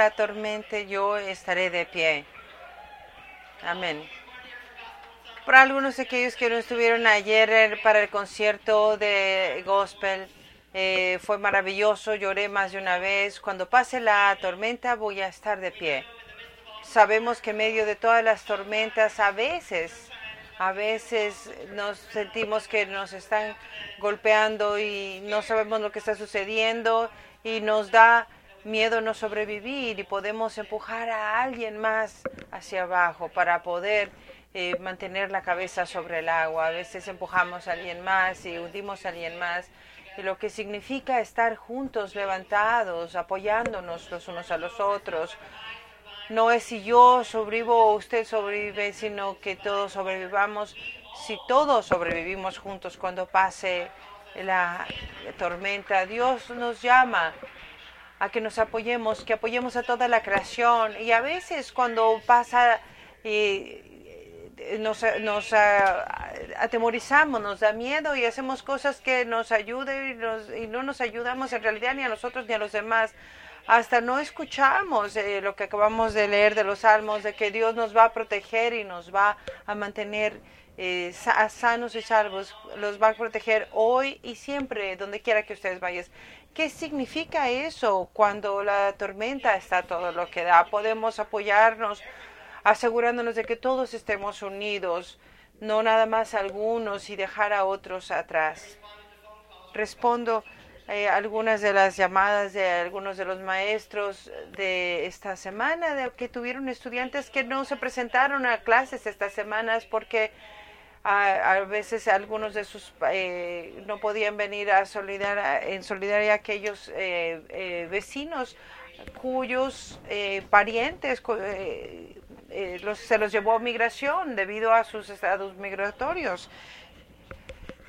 la tormenta, yo estaré de pie. Amén. Para algunos de aquellos que no estuvieron ayer para el concierto de gospel, eh, fue maravilloso, lloré más de una vez. Cuando pase la tormenta voy a estar de pie. Sabemos que en medio de todas las tormentas a veces, a veces nos sentimos que nos están golpeando y no sabemos lo que está sucediendo y nos da miedo no sobrevivir y podemos empujar a alguien más hacia abajo para poder eh, mantener la cabeza sobre el agua. A veces empujamos a alguien más y hundimos a alguien más. Y lo que significa estar juntos, levantados, apoyándonos los unos a los otros. No es si yo sobrevivo o usted sobrevive, sino que todos sobrevivamos. Si todos sobrevivimos juntos cuando pase la tormenta, Dios nos llama a que nos apoyemos, que apoyemos a toda la creación. Y a veces cuando pasa, eh, nos, nos atemorizamos, nos da miedo y hacemos cosas que nos ayuden y, no nos ayudamos en realidad ni a nosotros ni a los demás. Hasta no escuchamos eh, lo que acabamos de leer de los salmos, de que Dios nos va a proteger y nos va a mantener eh, sanos y salvos, los va a proteger hoy y siempre, donde quiera que ustedes vayan. ¿Qué significa eso cuando la tormenta está todo lo que da? Podemos apoyarnos asegurándonos de que todos estemos unidos, no nada más algunos y dejar a otros atrás. Respondo eh, algunas de las llamadas de algunos de los maestros de esta semana, de que tuvieron estudiantes que no se presentaron a clases estas semanas porque a, veces algunos de sus eh, no podían venir a solidar, en solidaridad a aquellos eh, eh, vecinos cuyos parientes los, se los llevó a migración debido a sus estados migratorios.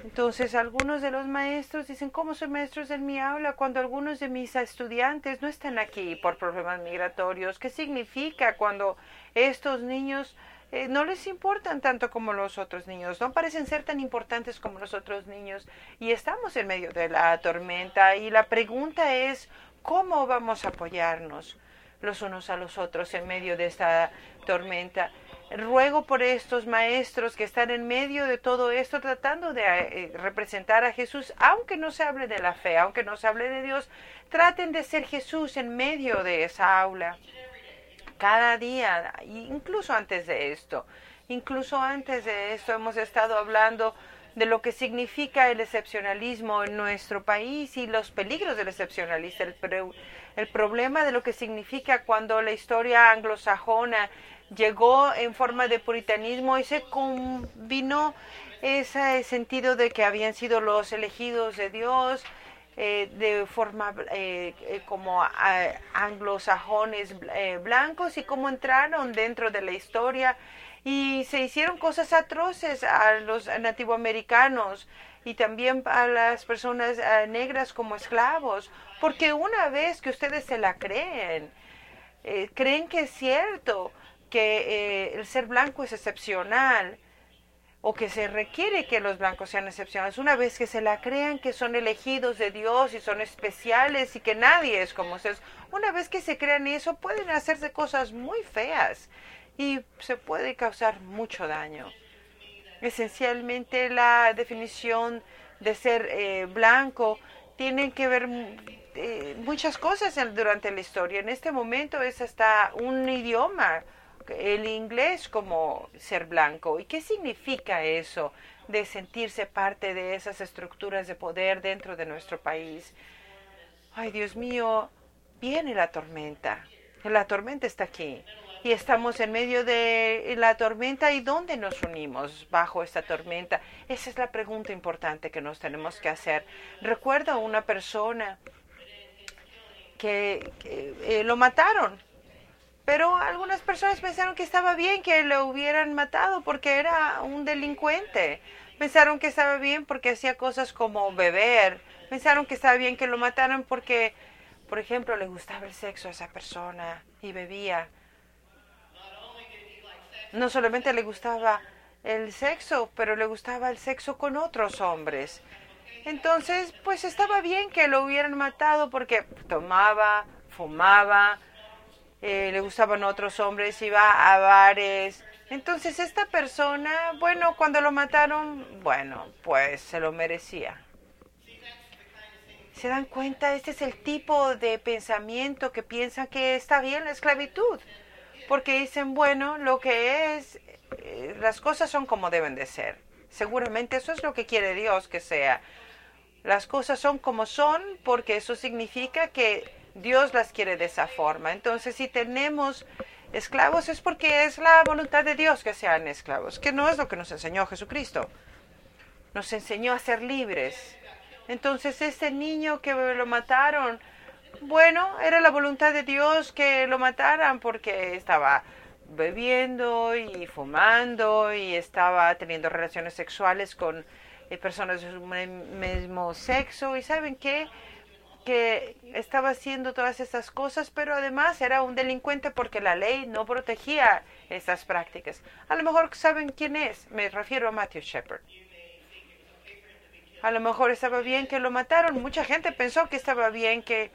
Entonces, algunos de los maestros dicen, ¿cómo son maestros en mi aula cuando algunos de mis estudiantes no están aquí por problemas migratorios? ¿Qué significa cuando estos niños eh, no les importan tanto como los otros niños, no parecen ser tan importantes como los otros niños y estamos en medio de la tormenta y la pregunta es, ¿cómo vamos a apoyarnos los unos a los otros en medio de esta tormenta? Ruego por estos maestros que están en medio de todo esto tratando de eh, representar a Jesús, aunque no se hable de la fe, aunque no se hable de Dios, traten de ser Jesús en medio de esa aula cada día, incluso antes de esto. Incluso antes de esto hemos estado hablando de lo que significa el excepcionalismo en nuestro país y los peligros del excepcionalismo, el, el problema de lo que significa cuando la historia anglosajona llegó en forma de puritanismo y se combinó ese sentido de que habían sido los elegidos de Dios, eh, de forma eh, eh, como anglosajones blancos y cómo entraron dentro de la historia. Y se hicieron cosas atroces a los nativoamericanos y también a las personas negras como esclavos, porque una vez que ustedes se la creen, creen que es cierto que el ser blanco es excepcional, o que se requiere que los blancos sean excepcionales, una vez que se la crean que son elegidos de Dios y son especiales y que nadie es como ustedes, una vez que se crean eso pueden hacerse cosas muy feas y se puede causar mucho daño. Esencialmente la definición de ser eh, blanco tiene que ver eh, muchas cosas durante la historia. En este momento es hasta un idioma el inglés como ser blanco. ¿Y qué significa eso de sentirse parte de esas estructuras de poder dentro de nuestro país? Ay, Dios mío, viene la tormenta. La tormenta está aquí. Y estamos en medio de la tormenta. ¿Y dónde nos unimos bajo esta tormenta? Esa es la pregunta importante que nos tenemos que hacer. Recuerdo a una persona que, eh, lo mataron pero algunas personas pensaron que estaba bien que lo hubieran matado porque era un delincuente. Pensaron que estaba bien porque hacía cosas como beber. Pensaron que estaba bien que lo mataran porque, por ejemplo, le gustaba el sexo a esa persona y bebía. No solamente le gustaba el sexo, pero le gustaba el sexo con otros hombres. Entonces, pues estaba bien que lo hubieran matado porque tomaba, fumaba, eh, le gustaban otros hombres, iba a bares. Entonces esta persona, bueno, cuando lo mataron, bueno, pues se lo merecía. ¿Se dan cuenta? Este es el tipo de pensamiento que piensan que está bien la esclavitud. Porque dicen, bueno, lo que es, eh, las cosas son como deben de ser. Seguramente eso es lo que quiere Dios que sea. Las cosas son como son porque eso significa que Dios las quiere de esa forma. Entonces, si tenemos esclavos es porque es la voluntad de Dios que sean esclavos, que no es lo que nos enseñó Jesucristo. Nos enseñó a ser libres. Entonces, este niño que lo mataron, bueno, era la voluntad de Dios que lo mataran porque estaba bebiendo y fumando y estaba teniendo relaciones sexuales con eh, personas de su mismo sexo. ¿Y saben qué? Que estaba haciendo todas estas cosas, pero además era un delincuente porque la ley no protegía esas prácticas. A lo mejor saben quién es, me refiero a Matthew Shepard. A lo mejor estaba bien que lo mataron, mucha gente pensó que estaba bien que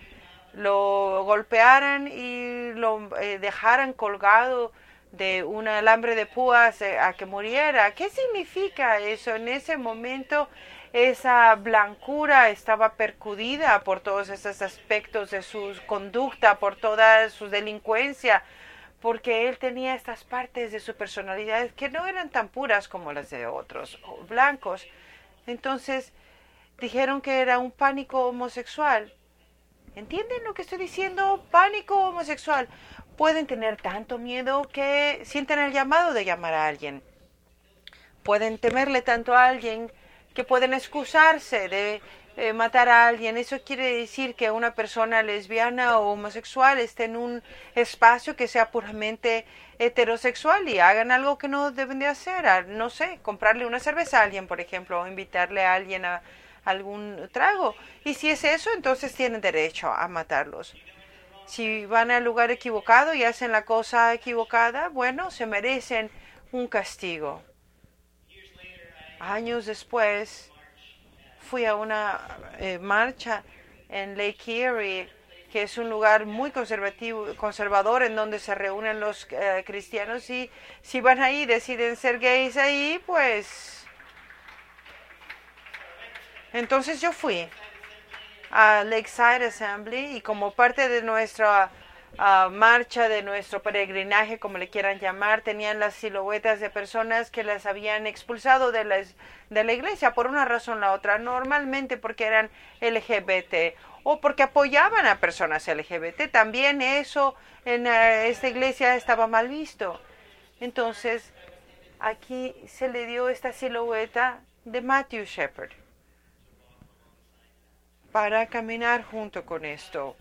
lo golpearan y lo eh, dejaran colgado de un alambre de púas eh, a que muriera. ¿Qué significa eso? En ese momento esa blancura estaba percudida por todos esos aspectos de su conducta, por toda su delincuencia, porque él tenía estas partes de su personalidad que no eran tan puras como las de otros blancos. Entonces dijeron que era un pánico homosexual. ¿Entienden lo que estoy diciendo? Pánico homosexual. Pueden tener tanto miedo que sienten el llamado de llamar a alguien. Pueden temerle tanto a alguien que pueden excusarse de eh, matar a alguien. Eso quiere decir que una persona lesbiana o homosexual esté en un espacio que sea puramente heterosexual y hagan algo que no deben de hacer. No sé, comprarle una cerveza a alguien, por ejemplo, o invitarle a alguien a algún trago. Y si es eso, entonces tienen derecho a matarlos. Si van al lugar equivocado y hacen la cosa equivocada, bueno, se merecen un castigo. Años después fui a una eh, marcha en Lake Erie, que es un lugar muy conservativo, conservador en donde se reúnen los eh, cristianos y si van ahí deciden ser gays ahí, pues... Entonces yo fui a Lakeside Assembly y como parte de nuestra marcha de nuestro peregrinaje, como le quieran llamar, tenían las siluetas de personas que las habían expulsado de, de la iglesia por una razón o la otra, normalmente porque eran LGBT o porque apoyaban a personas LGBT. También eso en eh, esta iglesia estaba mal visto. Entonces, aquí se le dio esta silueta de Matthew Shepard para caminar junto con esto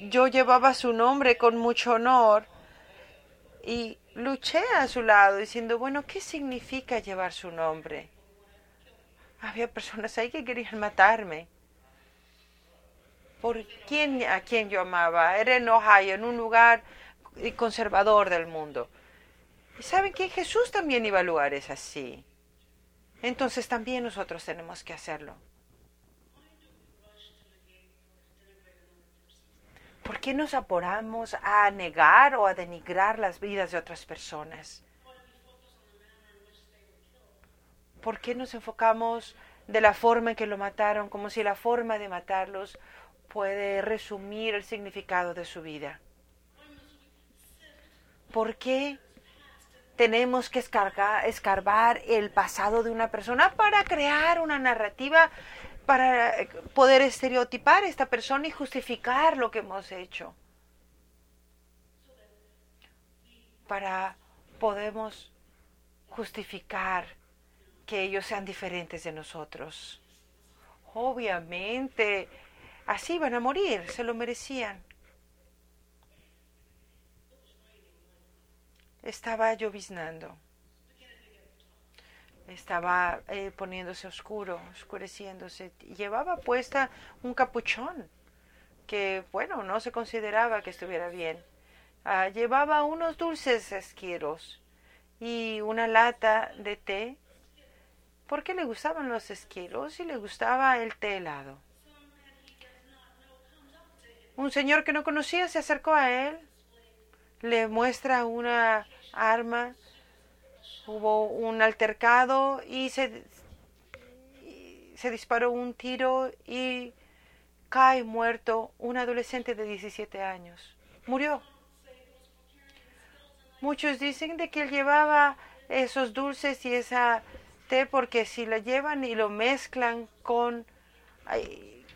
yo llevaba su nombre con mucho honor y luché a su lado diciendo, bueno, ¿qué significa llevar su nombre? Había personas ahí que querían matarme. ¿Por quién, a quién yo amaba? Era en Ohio, en un lugar conservador del mundo. Y saben que Jesús también iba a lugares así. Entonces también nosotros tenemos que hacerlo. ¿Por qué nos apuramos a negar o a denigrar las vidas de otras personas? ¿Por qué nos enfocamos de la forma en que lo mataron, como si la forma de matarlos puede resumir el significado de su vida? ¿Por qué tenemos que escarbar el pasado de una persona para crear una narrativa para eh, poder estereotipar a esta persona y justificar lo que hemos hecho. Para podemos justificar que ellos sean diferentes de nosotros. Obviamente, así van a morir, se lo merecían. Estaba lloviznando estaba eh, poniéndose oscuro, oscureciéndose. Llevaba puesta un capuchón que, bueno, no se consideraba que estuviera bien. Ah, llevaba unos dulces esquiros y una lata de té porque le gustaban los esquiros y le gustaba el té helado. Un señor que no conocía se acercó a él, le muestra una arma, hubo un altercado y se, se disparó un tiro y cae muerto un adolescente de 17 años. Murió. Muchos dicen de que él llevaba esos dulces y esa té porque si la llevan y lo mezclan con,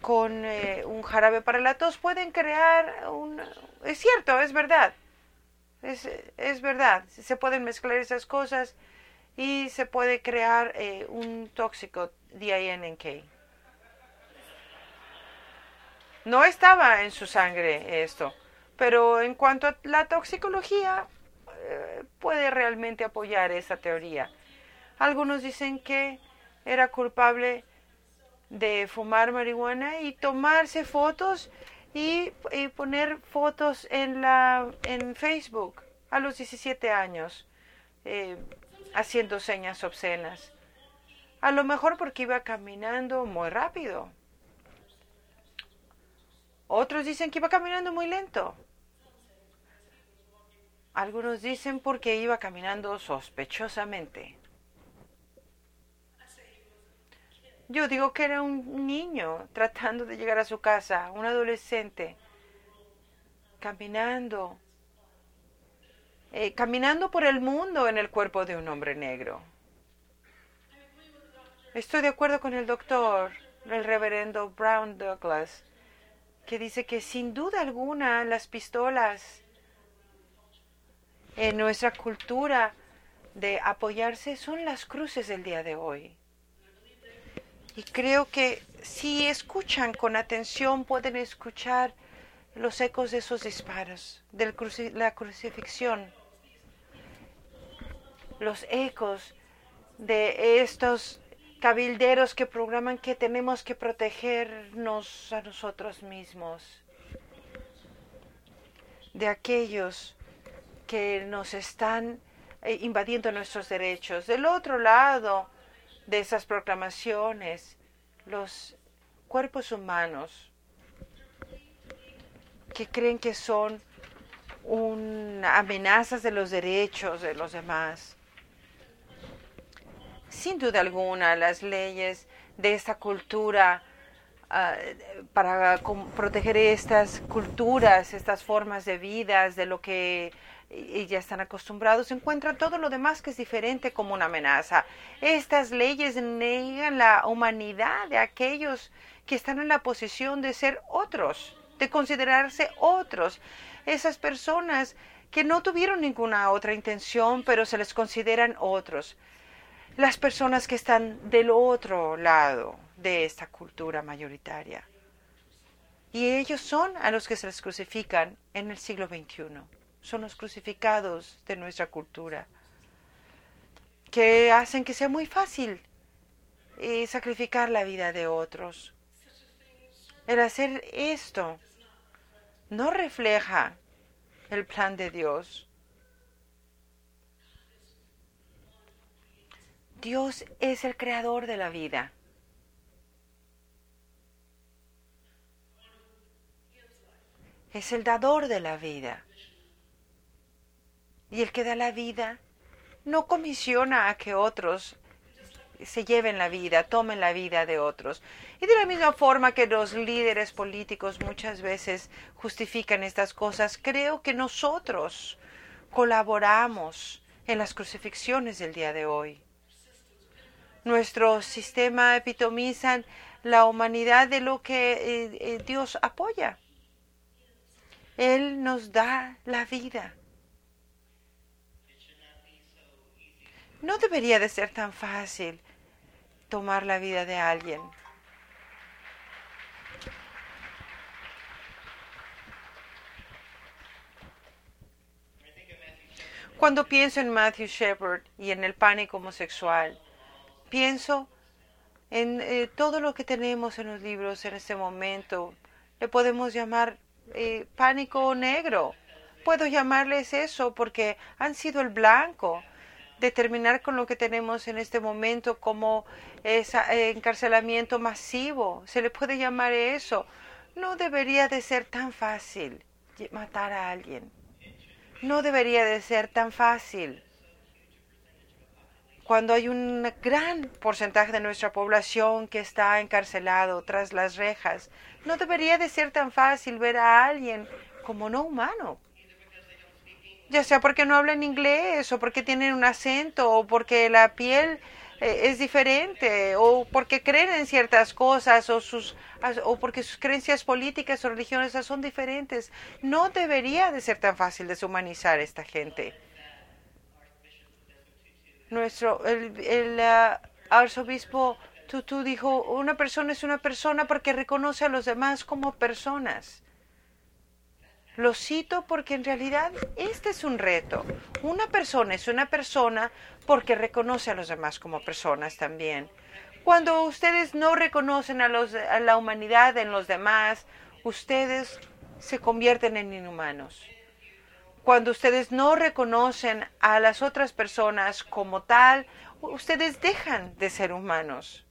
con eh, un jarabe para la tos pueden crear un... Es cierto, es verdad. Es, es verdad. Se pueden mezclar esas cosas y se puede crear eh, un tóxico DINK. No estaba en su sangre esto, pero en cuanto a la toxicología, eh, puede realmente apoyar esa teoría. Algunos dicen que era culpable de fumar marihuana y tomarse fotos y, poner fotos en, la, en Facebook a los 17 años, eh, haciendo señas obscenas. A lo mejor porque iba caminando muy rápido. Otros dicen que iba caminando muy lento. Algunos dicen porque iba caminando sospechosamente. Yo digo que era un niño tratando de llegar a su casa, un adolescente, caminando, eh, caminando por el mundo en el cuerpo de un hombre negro. Estoy de acuerdo con el doctor, el reverendo Brown Douglas, que dice que sin duda alguna las pistolas en nuestra cultura de apoyarse son las cruces del día de hoy. Y creo que si escuchan con atención pueden escuchar los ecos de esos disparos, de la crucifixión, los ecos de estos cabilderos que programan que tenemos que protegernos a nosotros mismos, de aquellos que nos están eh, invadiendo nuestros derechos. Del otro lado de esas proclamaciones, los cuerpos humanos que creen que son amenazas de los derechos de los demás. Sin duda alguna, las leyes de esta cultura ah, para proteger estas culturas, estas formas de vida, de lo que ya están acostumbrados, encuentran todo lo demás que es diferente como una amenaza. Estas leyes negan la humanidad de aquellos que están en la posición de ser otros, de considerarse otros. Esas personas que no tuvieron ninguna otra intención, pero se les consideran otros. Las personas que están del otro lado de esta cultura mayoritaria. Y ellos son a los que se les crucifican en el siglo XXI son los crucificados de nuestra cultura, que hacen que sea muy fácil eh, sacrificar la vida de otros. El hacer esto no refleja el plan de Dios. Dios es el creador de la vida. Es el dador de la vida. Y el que da la vida no comisiona a que otros se lleven la vida, tomen la vida de otros. Y de la misma forma que los líderes políticos muchas veces justifican estas cosas, creo que nosotros colaboramos en las crucifixiones del día de hoy. Nuestro sistema epitomiza la humanidad de lo que eh, eh, Dios apoya. Él nos da la vida. No debería de ser tan fácil tomar la vida de alguien. Cuando pienso en Matthew Shepard y en el pánico homosexual, pienso en eh, todo lo que tenemos en los libros en este momento. Le podemos llamar eh, pánico negro. Puedo llamarles eso porque han sido el blanco determinar con lo que tenemos en este momento como ese eh, encarcelamiento masivo. Se le puede llamar eso. No debería de ser tan fácil matar a alguien. No debería de ser tan fácil. Cuando hay un gran porcentaje de nuestra población que está encarcelado tras las rejas, no debería de ser tan fácil ver a alguien como no humano. Ya sea porque no hablan inglés o porque tienen un acento o porque la piel eh, es diferente o porque creen en ciertas cosas o, sus, o porque sus creencias políticas o religiosas son diferentes. No debería de ser tan fácil deshumanizar a esta gente. Nuestro, el, el uh, arzobispo Tutu dijo, una persona es una persona porque reconoce a los demás como personas. Lo cito porque en realidad este es un reto. Una persona es una persona porque reconoce a los demás como personas también. Cuando ustedes no reconocen a, los, a la humanidad en los demás, ustedes se convierten en inhumanos. Cuando ustedes no reconocen a las otras personas como tal, ustedes dejan de ser humanos.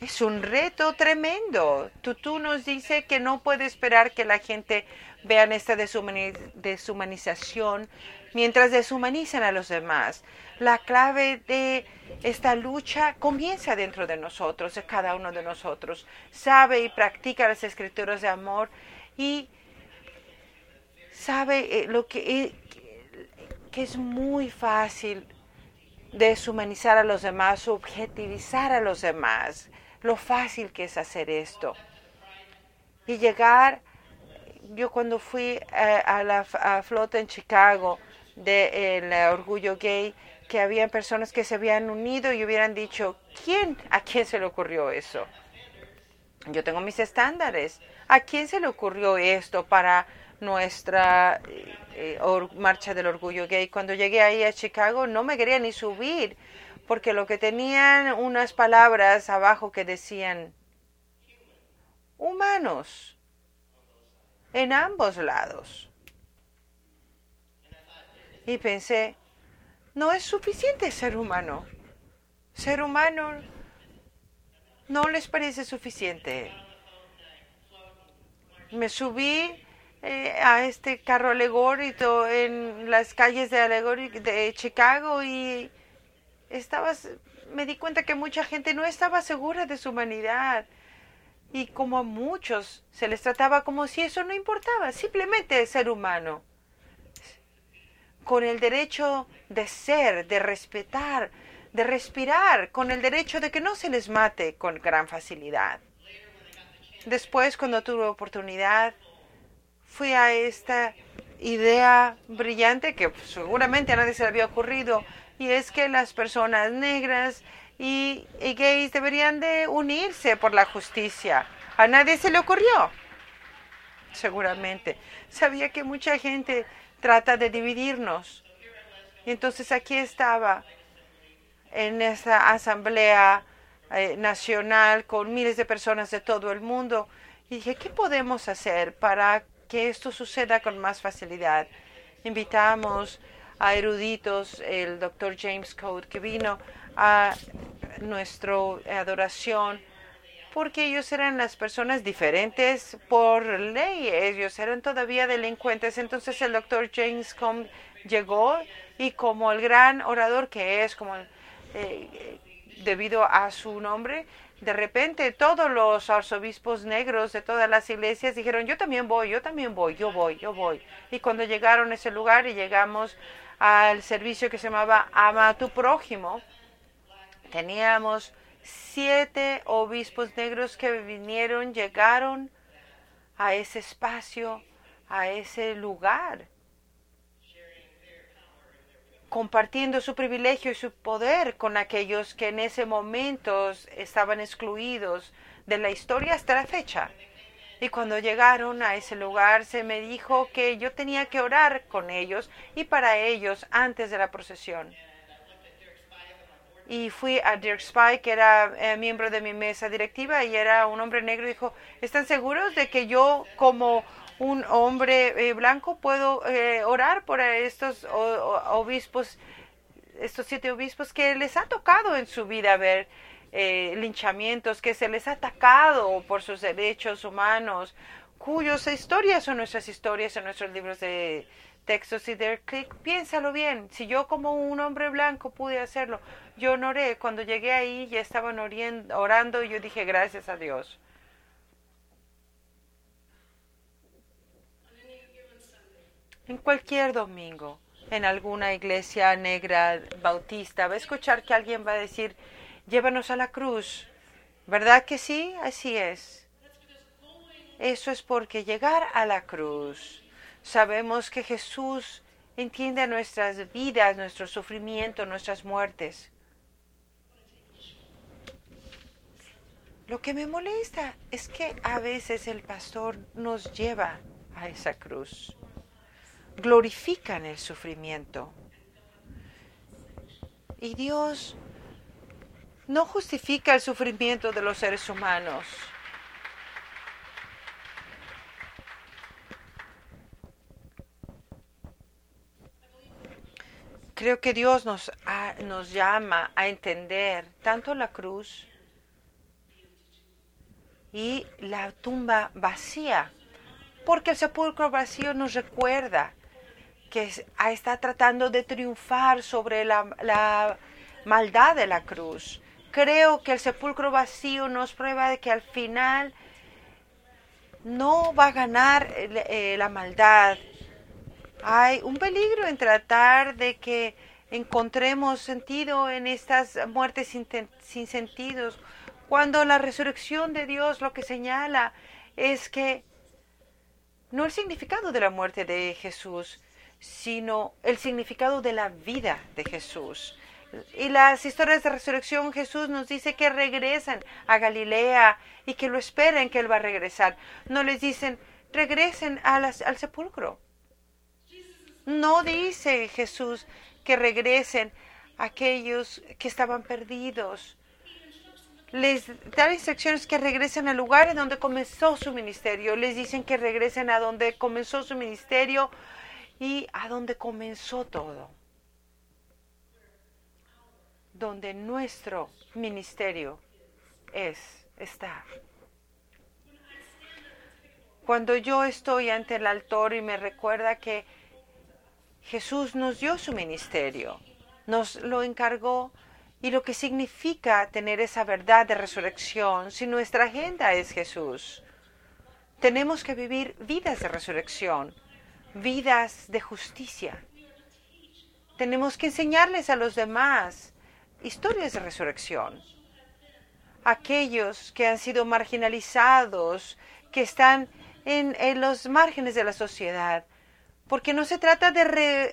Es un reto tremendo. Tutu nos dice que no puede esperar que la gente vea esta deshumanización mientras deshumanizan a los demás. La clave de esta lucha comienza dentro de nosotros, de cada uno de nosotros. Sabe y practica las escrituras de amor y sabe eh, lo que, eh, que es muy fácil deshumanizar a los demás, objetivizar a los demás lo fácil que es hacer esto. Y llegar, yo cuando fui a, la flota en Chicago del de, orgullo gay, que habían personas que se habían unido y hubieran dicho, ¿quién? ¿A quién se le ocurrió eso? Yo tengo mis estándares. ¿A quién se le ocurrió esto para nuestra eh, marcha del orgullo gay? Cuando llegué ahí a Chicago no me quería ni subir porque lo que tenían unas palabras abajo que decían humanos en ambos lados. Y pensé, no es suficiente ser humano. Ser humano no les parece suficiente. Me subí eh, a este carro alegórico en las calles de, de Chicago y estabas, me di cuenta que mucha gente no estaba segura de su humanidad. Y como a muchos se les trataba como si eso no importaba, simplemente ser humano. Con el derecho de ser, de respetar, de respirar, con el derecho de que no se les mate con gran facilidad. Después, cuando tuve oportunidad, fui a esta idea brillante que seguramente a nadie se le había ocurrido y es que las personas negras y, gays deberían de unirse por la justicia. A nadie se le ocurrió. Seguramente. Sabía que mucha gente trata de dividirnos. Y entonces aquí estaba en esa asamblea eh, nacional con miles de personas de todo el mundo. Y dije, ¿qué podemos hacer para que esto suceda con más facilidad? Invitamos a eruditos, el doctor James Code, que vino a nuestra adoración, porque ellos eran las personas diferentes por ley, ellos eran todavía delincuentes. Entonces el doctor James Code llegó y como el gran orador que es, como eh, debido a su nombre, de repente todos los arzobispos negros de todas las iglesias dijeron, yo también voy, yo también voy, yo voy, yo voy. Y cuando llegaron a ese lugar y llegamos al servicio que se llamaba Ama a tu prójimo, teníamos siete obispos negros que vinieron, llegaron a ese espacio, a ese lugar, compartiendo su privilegio y su poder con aquellos que en ese momento estaban excluidos de la historia hasta la fecha. Y cuando llegaron a ese lugar se me dijo que yo tenía que orar con ellos y para ellos antes de la procesión. Y fui a Dirk Spy, que era eh, miembro de mi mesa directiva y era un hombre negro, y dijo, ¿están seguros de que yo como un hombre eh, blanco puedo eh, orar por estos obispos, estos siete obispos que les ha tocado en su vida ver eh, linchamientos, que se les ha atacado por sus derechos humanos, cuyas historias son nuestras historias en nuestros libros de textos y de click, piénsalo bien, si yo como un hombre blanco pude hacerlo, yo oré, cuando llegué ahí ya estaban orando y yo dije gracias a Dios. En cualquier domingo, en alguna iglesia negra bautista, va a escuchar que alguien va a decir, llévanos a la cruz. ¿Verdad que sí? Así es. Eso es porque llegar a la cruz, sabemos que Jesús entiende nuestras vidas, nuestro sufrimiento, nuestras muertes. Lo que me molesta es que a veces el pastor nos lleva a esa cruz glorifican el sufrimiento. Y Dios no justifica el sufrimiento de los seres humanos. Creo que Dios nos, nos llama a entender tanto la cruz y la tumba vacía, porque el sepulcro vacío nos recuerda que está tratando de triunfar sobre la, maldad de la cruz. Creo que el sepulcro vacío nos prueba de que al final no va a ganar eh, la maldad. Hay un peligro en tratar de que encontremos sentido en estas muertes sin, sin sentidos, cuando la resurrección de Dios lo que señala es que no el significado de la muerte de Jesús, sino el significado de la vida de Jesús. Y las historias de resurrección, Jesús nos dice que regresan a Galilea y que lo esperen que Él va a regresar. No les dicen, regresen al sepulcro. No dice Jesús que regresen aquellos que estaban perdidos. Les da instrucciones que regresen al lugar en donde comenzó su ministerio. Les dicen que regresen a donde comenzó su ministerio y a donde comenzó todo, donde nuestro ministerio es, está. Cuando yo estoy ante el altar y me recuerda que Jesús nos dio su ministerio, nos lo encargó y lo que significa tener esa verdad de resurrección si nuestra agenda es Jesús. Tenemos que vivir vidas de resurrección vidas de justicia. Tenemos que enseñarles a los demás historias de resurrección. Aquellos que han sido marginalizados, que están en, los márgenes de la sociedad. Porque no se trata de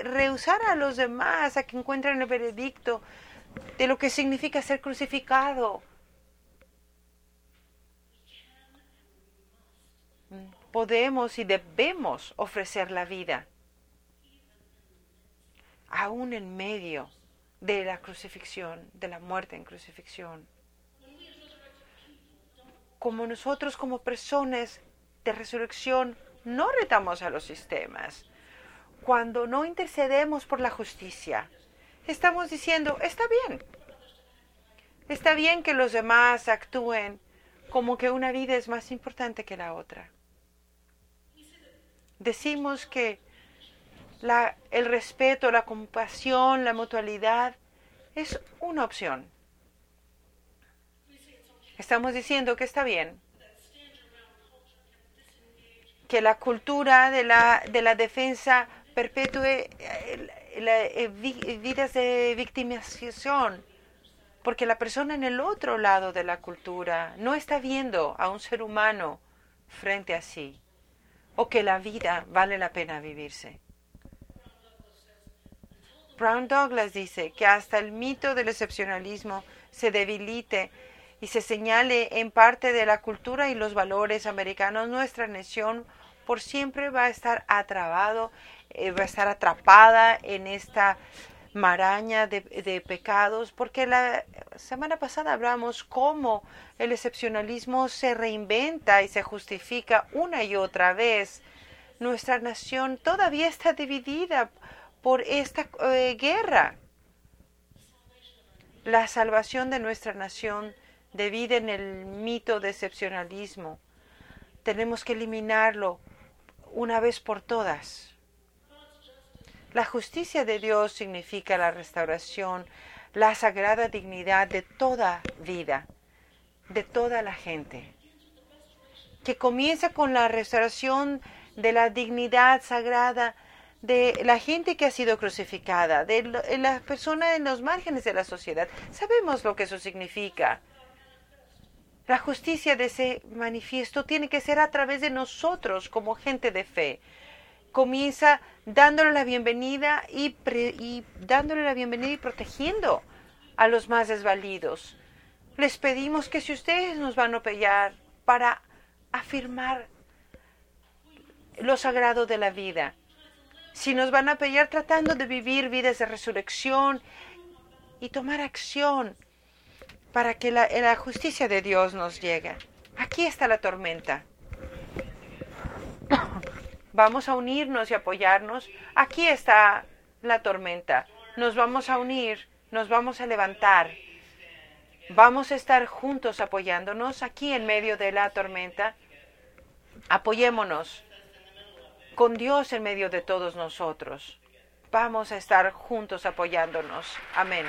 rehusar a los demás a que encuentren el veredicto de lo que significa ser crucificado. Podemos y debemos ofrecer la vida, aún en medio de la crucifixión, de la muerte en crucifixión. Como nosotros como personas de resurrección no retamos a los sistemas, cuando no intercedemos por la justicia, estamos diciendo, está bien, está bien que los demás actúen como que una vida es más importante que la otra decimos que el respeto, la compasión, la mutualidad es una opción. Estamos diciendo que está bien, que la cultura de la, de la defensa perpetúe eh, eh, vidas de victimización, porque la persona en el otro lado de la cultura no está viendo a un ser humano frente a sí o que la vida vale la pena vivirse. Brown Douglas dice que hasta el mito del excepcionalismo se debilite y se señale en parte de la cultura y los valores americanos, nuestra nación por siempre va a estar atrapado, eh, va a estar atrapada en esta maraña de, pecados, porque la semana pasada hablamos cómo el excepcionalismo se reinventa y se justifica una y otra vez. Nuestra nación todavía está dividida por esta eh, guerra. La salvación de nuestra nación de vida en el mito de excepcionalismo. Tenemos que eliminarlo una vez por todas. La justicia de Dios significa la restauración, la sagrada dignidad de toda vida, de toda la gente, que comienza con la restauración de la dignidad sagrada de la gente que ha sido crucificada, de las personas en los márgenes de la sociedad. Sabemos lo que eso significa. La justicia de ese manifiesto tiene que ser a través de nosotros como gente de fe. Comienza dándole la bienvenida y, y dándole la bienvenida y protegiendo a los más desvalidos. Les pedimos que si ustedes nos van a apoyar para afirmar lo sagrado de la vida, si nos van a apoyar tratando de vivir vidas de resurrección y tomar acción para que la, la justicia de Dios nos llegue. Aquí está la tormenta. Vamos a unirnos y apoyarnos. Aquí está la tormenta. Nos vamos a unir, nos vamos a levantar. Vamos a estar juntos apoyándonos aquí en medio de la tormenta. Apoyémonos con Dios en medio de todos nosotros. Vamos a estar juntos apoyándonos. Amén.